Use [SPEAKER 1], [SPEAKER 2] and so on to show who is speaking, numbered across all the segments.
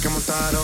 [SPEAKER 1] que montar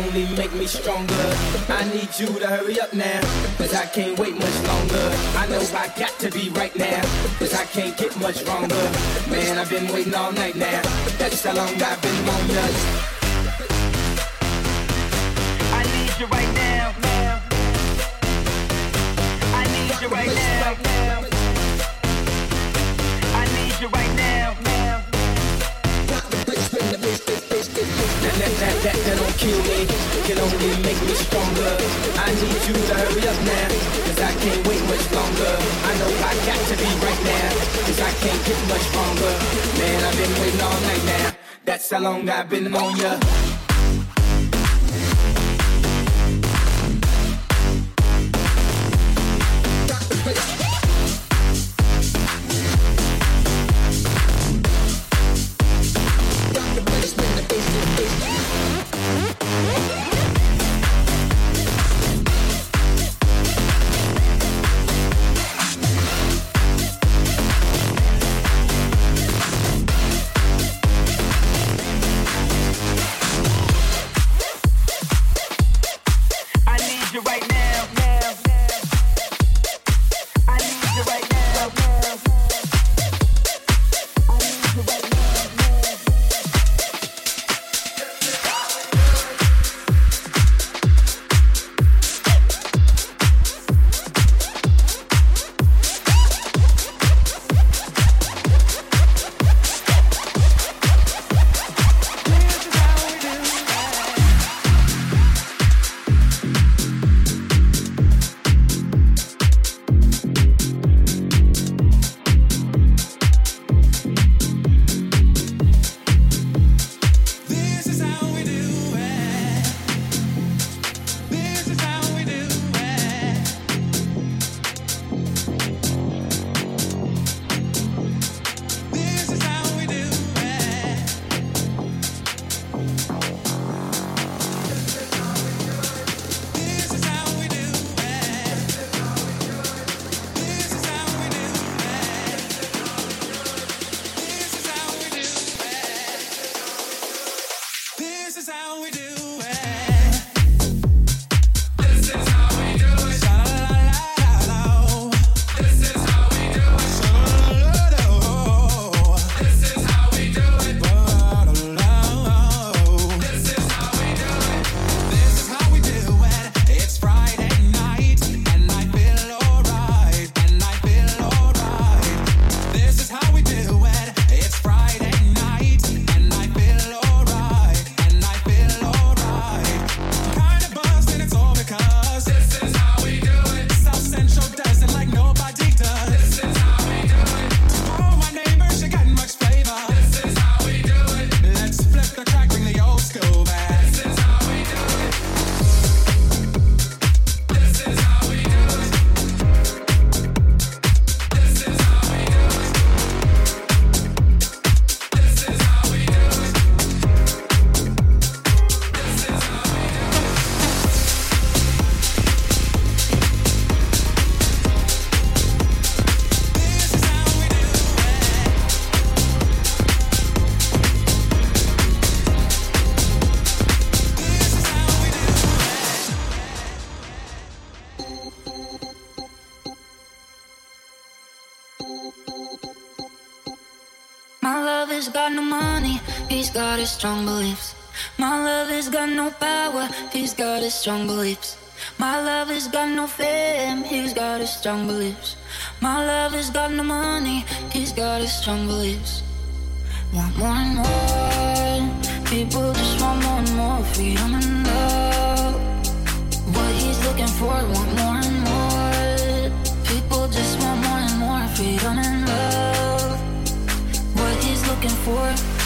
[SPEAKER 1] only make me stronger. I need you to hurry up now, cause I can't wait much longer. I know I got to be right now, cause I can't get much longer. Man, I've been waiting all night now, that's how long I've been on ya. How long I've been on ya.
[SPEAKER 2] Strong beliefs. My love has got no power, he's got his strong beliefs. My love has got no fame, he's got his strong beliefs. My love has got no money, he's got his strong beliefs. Want more and more, people just want more and more freedom and love. What he's looking for, want more and more. People just want more and more freedom and love. What he's looking for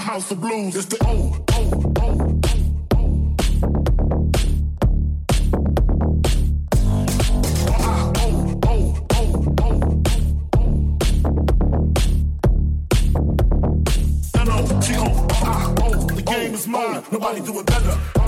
[SPEAKER 3] house of blues. It's the O, O, O. Nobody do it better.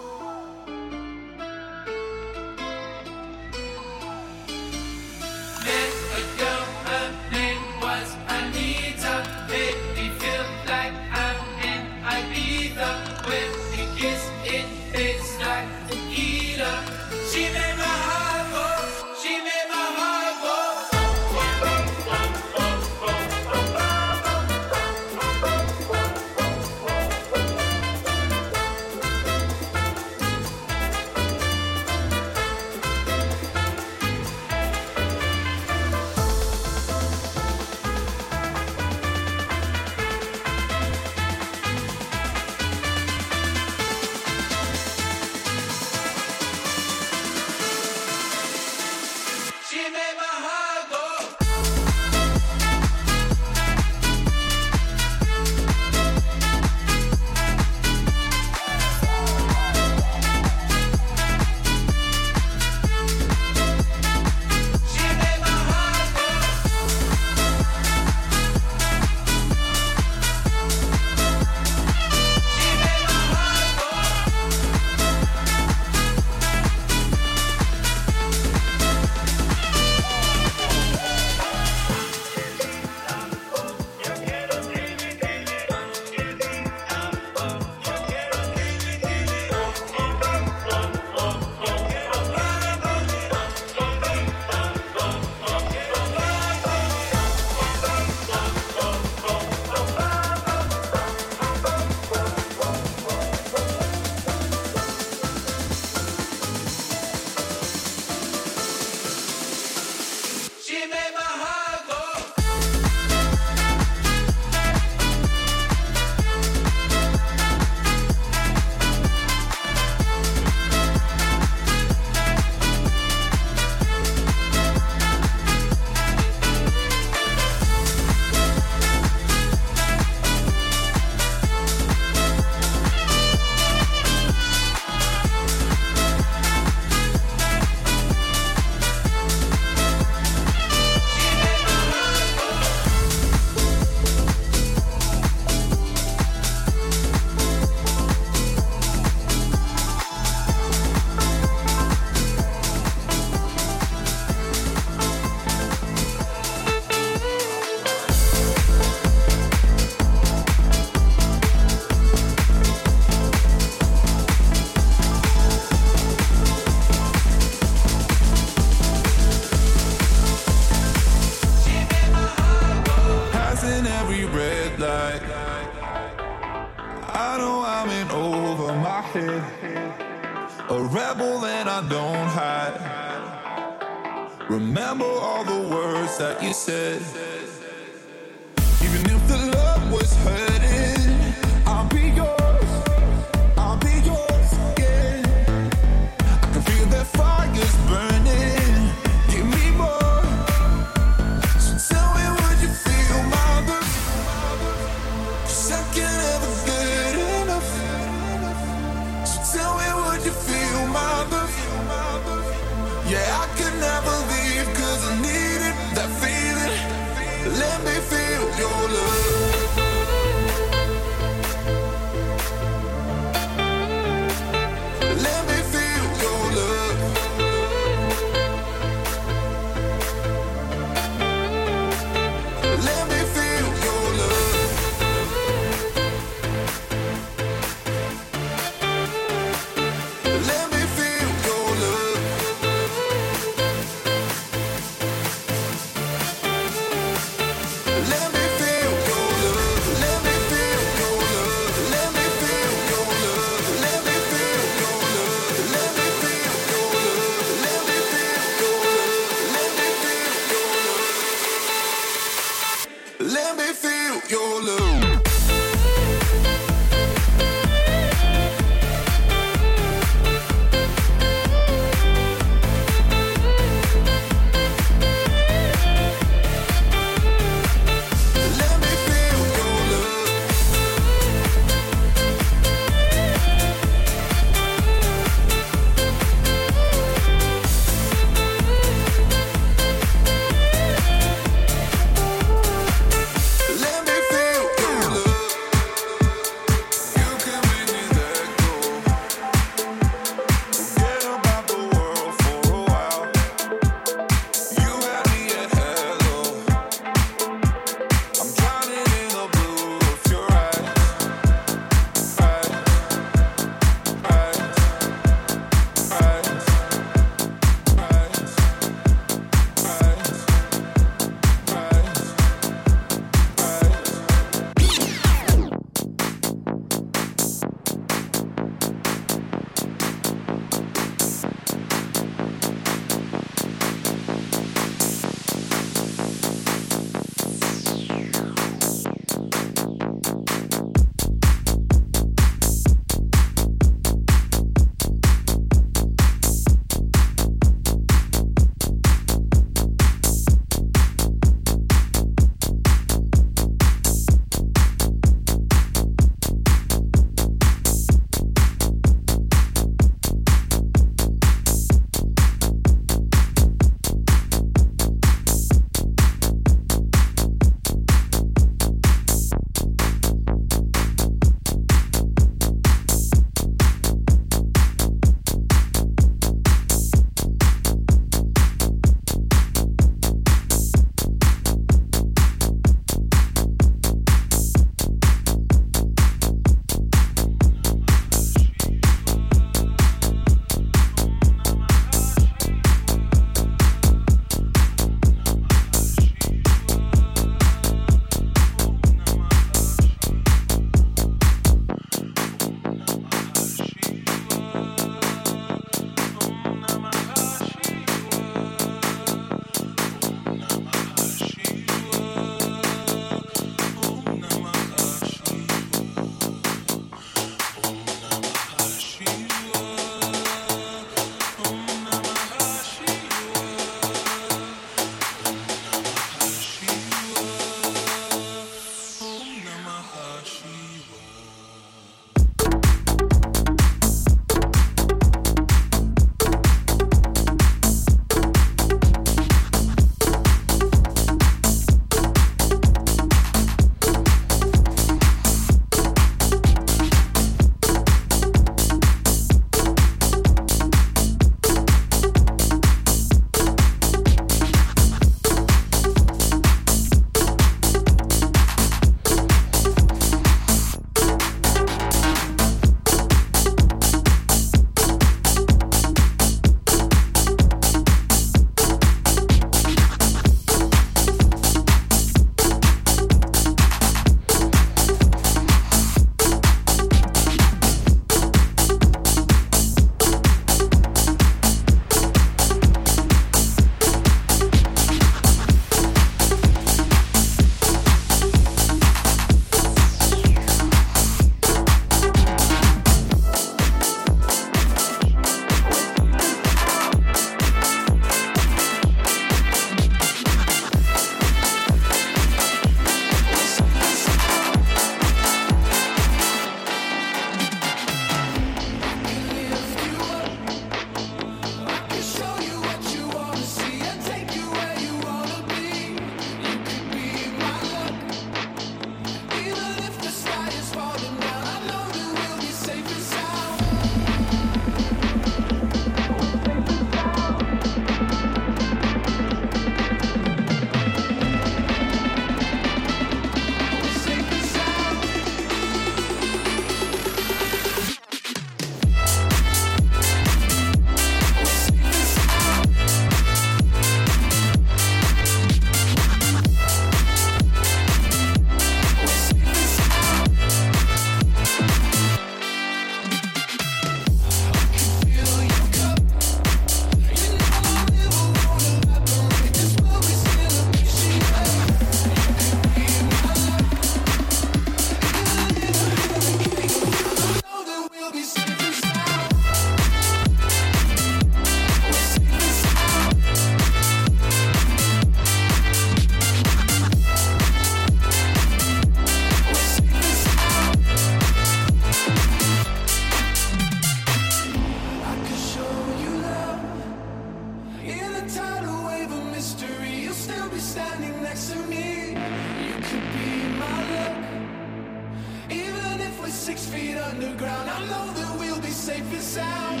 [SPEAKER 4] If it's sound.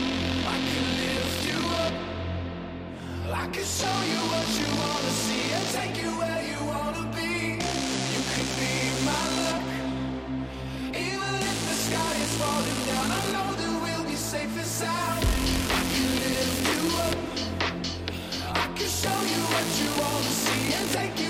[SPEAKER 4] I can lift you up. I can show you what you wanna see and take you where you wanna be. You could be my luck. Even if the sky is falling down, I know that we'll be safe and sound. I can lift you up. I can show you what you wanna see and take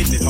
[SPEAKER 5] hitting it